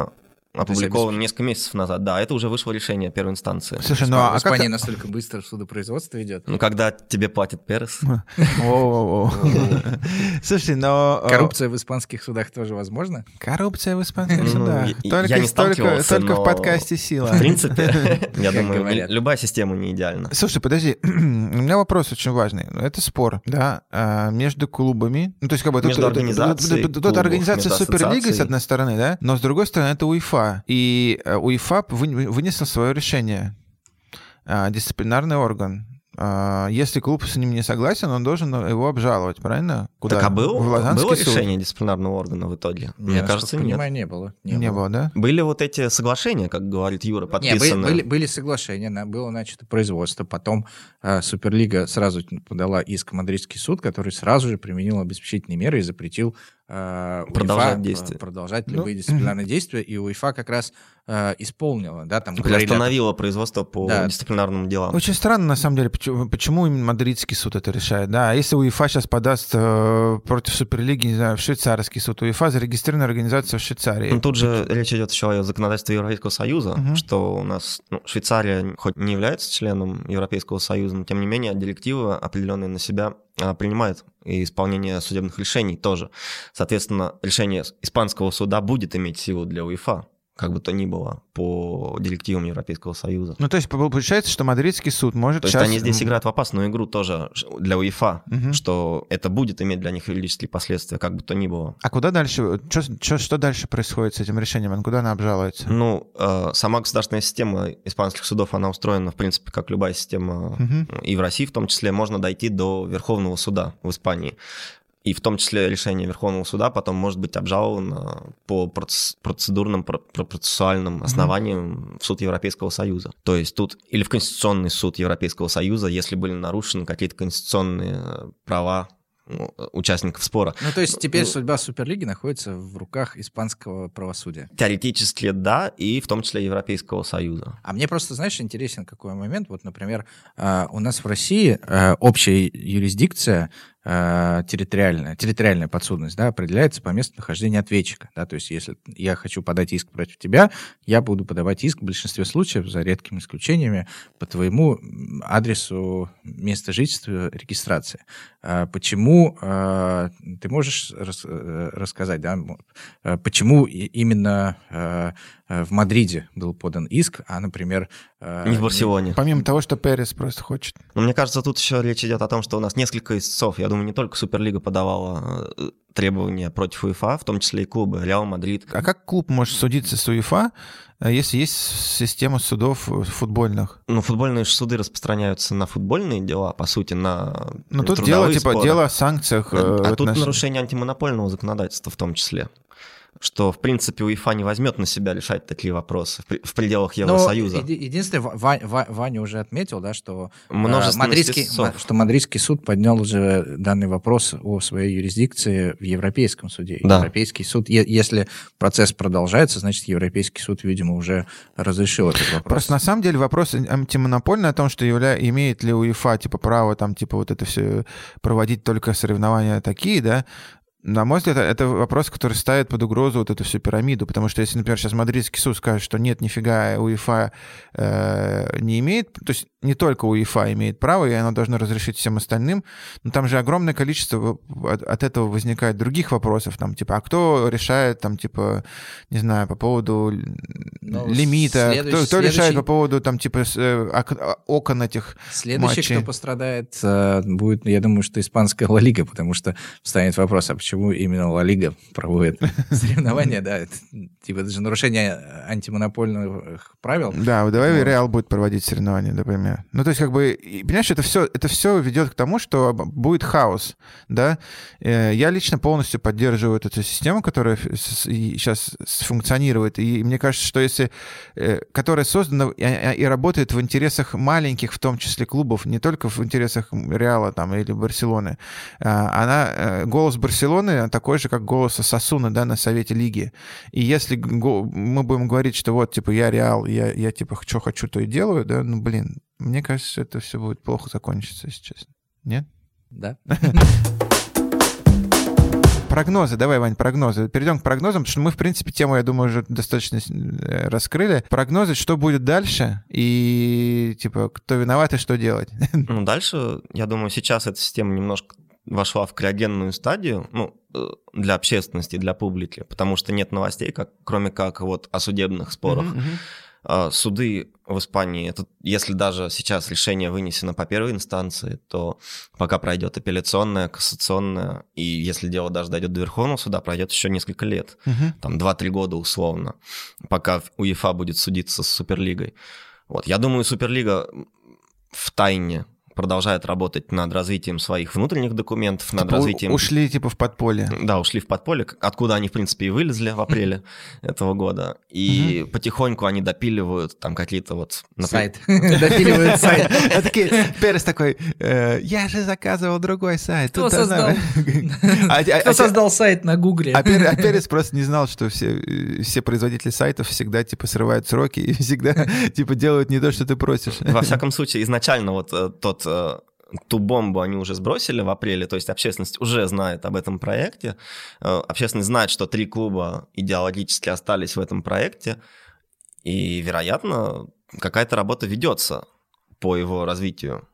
опубликован несколько месяцев назад. Да, это уже вышло решение первой инстанции. Слушай, ну а в Испании как... настолько быстро судопроизводство идет? Ну, когда тебе платит Перес. Слушай, но... Э, Коррупция в испанских судах тоже возможна? Коррупция в испанских судах. Только, не только, только в подкасте «Сила». В принципе, я думаю, любая система не идеальна. Слушай, подожди, у меня вопрос очень важный. Это спор, да, а, между клубами. Ну, то есть, как бы... Между организацией Тут организация Суперлиги, с одной стороны, да, но с другой стороны, это УЕФА и э, УЕФА вынесла свое решение. А, дисциплинарный орган. А, если клуб с ним не согласен, он должен его обжаловать, правильно? Куда? Так а был, в было решение дисциплинарного органа в итоге? Мне я кажется, нет. Понимаю, не было. Не, не было. было, да? Были вот эти соглашения, как говорит Юра, подписанные? Нет, были, были, были соглашения, было начато производство, потом э, Суперлига сразу подала иск в Мадридский суд, который сразу же применил обеспечительные меры и запретил э, продолжать УЕФА, действия. продолжать ну, любые дисциплинарные действия, и УЕФА как раз э, исполнила, да, там говорили... Остановила производство по да. дисциплинарным делам. Очень странно, на самом деле, почему, почему именно мадридский суд это решает, да, а если УЕФА сейчас подаст э, против Суперлиги, не знаю, в швейцарский суд, УЕФА зарегистрированная организация в Швейцарии. Ну, тут же речь идет еще о законодательстве Европейского Союза, угу. что у нас ну, Швейцария хоть не является членом Европейского Союза, но тем не менее директивы определенные на себя принимает и исполнение судебных решений тоже. Соответственно, решение испанского суда будет иметь силу для УЕФА как бы то ни было, по директивам Европейского Союза. Ну, то есть получается, что мадридский суд может То сейчас... есть они здесь играют в опасную игру тоже для УЕФА, угу. что это будет иметь для них юридические последствия, как бы то ни было. А куда дальше? Что, что, что дальше происходит с этим решением? Куда она обжалуется? Ну, э, сама государственная система испанских судов, она устроена, в принципе, как любая система, угу. и в России в том числе, можно дойти до Верховного суда в Испании. И в том числе решение Верховного суда потом может быть обжаловано по процедурным, процессуальным основаниям mm-hmm. в суд Европейского Союза. То есть тут или в Конституционный суд Европейского Союза, если были нарушены какие-то конституционные э, права ну, участников спора. Ну, то есть теперь ну, судьба Суперлиги находится в руках испанского правосудия. Теоретически да, и в том числе Европейского Союза. А мне просто, знаешь, интересен какой момент. Вот, например, э, у нас в России э, общая юрисдикция Э, территориальная, территориальная подсудность да, определяется по месту нахождения ответчика. Да, то есть если я хочу подать иск против тебя, я буду подавать иск в большинстве случаев, за редкими исключениями, по твоему адресу места жительства регистрации. А почему, э, ты можешь э, рассказать, да, почему именно в Мадриде был подан иск, а, например... Не в Барселоне. Помимо того, что Перес просто хочет. Но мне кажется, тут еще речь идет о том, что у нас несколько истцов. Я думаю, не только Суперлига подавала э, требования против УЕФА, в том числе и клубы, Реал Мадрид. А как клуб может судиться с УЕФА, э, если есть система судов футбольных? Ну, футбольные суды распространяются на футбольные дела, по сути, на Ну, тут дело, типа, дело о санкциях. А, а тут нарушение антимонопольного законодательства в том числе что, в принципе, УЕФА не возьмет на себя решать такие вопросы в пределах Евросоюза. Но единственное, Ваня, Ваня уже отметил, да, что, э, мадридский, что мадридский суд поднял уже данный вопрос о своей юрисдикции в Европейском суде. Да. Европейский суд, если процесс продолжается, значит, Европейский суд, видимо, уже разрешил этот вопрос. Просто на самом деле вопрос антимонопольный о том, что явля... имеет ли УЕФА типа право там типа вот это все проводить только соревнования такие, да, на мой взгляд, это вопрос, который ставит под угрозу вот эту всю пирамиду, потому что если, например, сейчас Мадридский суд скажет, что нет, нифига, УЕФА э, не имеет, то есть не только УЕФА имеет право, и оно должно разрешить всем остальным, но там же огромное количество от, от этого возникает других вопросов, там, типа, а кто решает, там, типа, не знаю, по поводу ну, лимита, кто, кто следующий... решает по поводу, там, типа, э, окон этих Следующий, матчей? кто пострадает, э, будет, я думаю, что испанская Ла Лига, потому что встанет вопрос, а почему именно Ла Лига проводит соревнования, да, типа, это же нарушение антимонопольных правил. Да, давай Реал будет проводить соревнования, например. Ну, то есть, как бы, понимаешь, это все, это все ведет к тому, что будет хаос, да. Э, я лично полностью поддерживаю эту систему, которая сейчас функционирует, и мне кажется, что если, э, которая создана и работает в интересах маленьких, в том числе клубов, не только в интересах Реала там или Барселоны, а, она, э, голос Барселоны такой же, как голос Сосуна, да, на Совете Лиги. И если мы будем говорить, что вот, типа, я Реал, я, я типа, что хочу, то и делаю, да, ну, блин, мне кажется, это все будет плохо закончиться, если честно. Нет? Да. Прогнозы, давай, Вань, прогнозы. Перейдем к прогнозам, потому что мы, в принципе, тему, я думаю, уже достаточно э, раскрыли. Прогнозы, что будет дальше и, типа, кто виноват и что делать. Ну, дальше, я думаю, сейчас эта система немножко вошла в криогенную стадию, ну, э, для общественности, для публики, потому что нет новостей, как, кроме как вот о судебных спорах. Uh-huh, uh-huh. Суды в Испании, это, если даже сейчас решение вынесено по первой инстанции, то пока пройдет апелляционная, кассационная, и если дело даже дойдет до Верховного суда, пройдет еще несколько лет, угу. там 2-3 года условно, пока УЕФА будет судиться с Суперлигой. Вот, я думаю, Суперлига в тайне продолжают работать над развитием своих внутренних документов, типа над развитием... Ушли типа в подполье. Да, ушли в подполье, откуда они, в принципе, и вылезли в апреле этого года. И потихоньку они допиливают там какие-то вот... Сайт. Допиливают сайт. А такие, Перес такой, «Э, я же заказывал другой сайт. Кто создал? А, а, Кто создал сайт на Гугле? А Перес просто не знал, что все все производители сайтов всегда типа срывают сроки и всегда типа делают не то, что ты просишь. Во всяком случае, изначально вот э, тот Э, ту бомбу они уже сбросили в апреле, то есть общественность уже знает об этом проекте, э, общественность знает, что три клуба идеологически остались в этом проекте, и, вероятно, какая-то работа ведется по его развитию.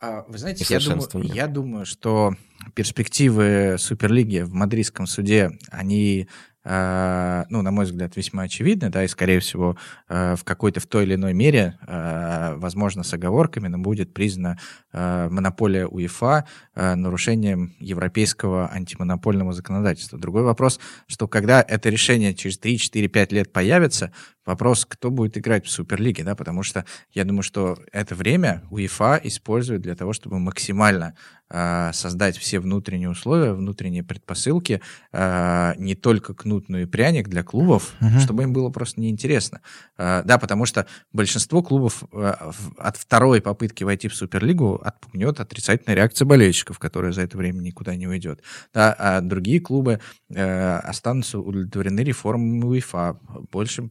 А, вы знаете, я думаю, я думаю, что перспективы Суперлиги в мадридском суде, они ну, на мой взгляд, весьма очевидны, да, и, скорее всего, э, в какой-то в той или иной мере, э, возможно, с оговорками, но будет признана монополия УЕФА нарушением европейского антимонопольного законодательства. Другой вопрос, что когда это решение через 3, 4, 5 лет появится, вопрос, кто будет играть в Суперлиге, да, потому что я думаю, что это время УЕФА использует для того, чтобы максимально э, создать все внутренние условия, внутренние предпосылки, э, не только кнут, но и пряник для клубов, uh-huh. чтобы им было просто неинтересно. Э, да, потому что большинство клубов э, от второй попытки войти в Суперлигу отпугнет отрицательная реакция болельщиков, которая за это время никуда не уйдет. Да, а другие клубы э, останутся удовлетворены реформами УЕФА, большим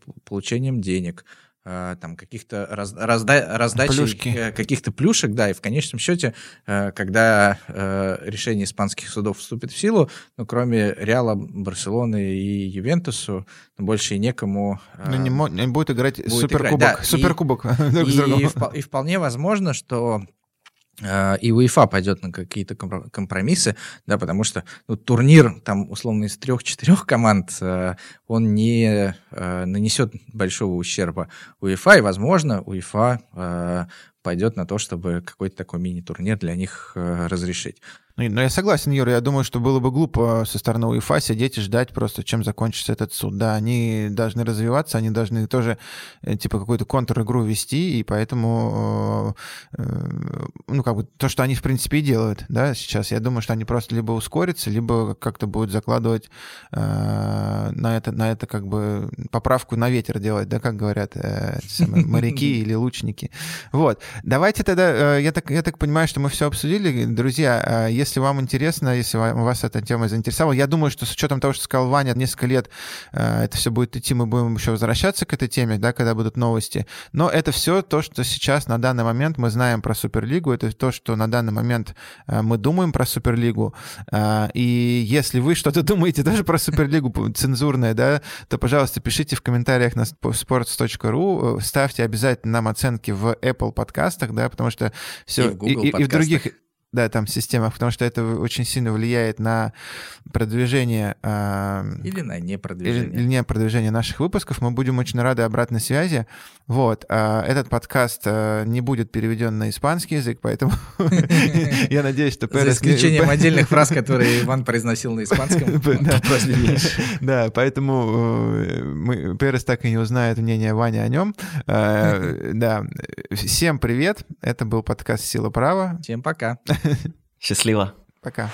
получением денег, э, там каких-то раз, разда, раздачи э, каких-то плюшек, да, и в конечном счете, э, когда решение испанских судов вступит в силу, ну, кроме Реала, Барселоны и Ювентусу, ну, больше и некому... Ну, не, не будет играть будет суперкубок. Играть, да, суперкубок. И, и, и вполне возможно, что и УЕФА пойдет на какие-то компромиссы, да, потому что ну, турнир там условно из трех-четырех команд, э, он не э, нанесет большого ущерба УЕФА, и, возможно, УЕФА пойдет на то, чтобы какой-то такой мини-турнир для них разрешить. Ну, но я согласен, Юра, я думаю, что было бы глупо со стороны УЕФА сидеть и ждать просто, чем закончится этот суд. Да, они должны развиваться, они должны тоже, э, типа, какую-то контр-игру вести, и поэтому, э, э, ну, как бы, то, что они, в принципе, и делают, да, сейчас, я думаю, что они просто либо ускорятся, либо как-то будут закладывать на это, на это, как бы, поправку на ветер делать, да, как говорят моряки или лучники. Вот. Давайте тогда, я так, я так понимаю, что мы все обсудили. Друзья, э, если вам интересно, если вас эта тема заинтересовала, я думаю, что с учетом того, что сказал Ваня, несколько лет э, это все будет идти, мы будем еще возвращаться к этой теме, да, когда будут новости. Но это все то, что сейчас на данный момент мы знаем про Суперлигу, это то, что на данный момент мы думаем про Суперлигу. И если вы что-то думаете даже про Суперлигу цензурное, да, то, пожалуйста, пишите в комментариях на sports.ru, ставьте обязательно нам оценки в Apple подкастах, да, потому что все... И в, Google и, и, и в других да, там системах, потому что это очень сильно влияет на продвижение... Э, или на непродвижение. Или, или не продвижение наших выпусков. Мы будем очень рады обратной связи. Вот. Э, этот подкаст э, не будет переведен на испанский язык, поэтому я надеюсь, что За исключением отдельных фраз, которые Иван произносил на испанском. Да, поэтому Перес так и не узнает мнение Вани о нем. Да. Всем привет. Это был подкаст «Сила права». Всем пока. Счастливо. Пока.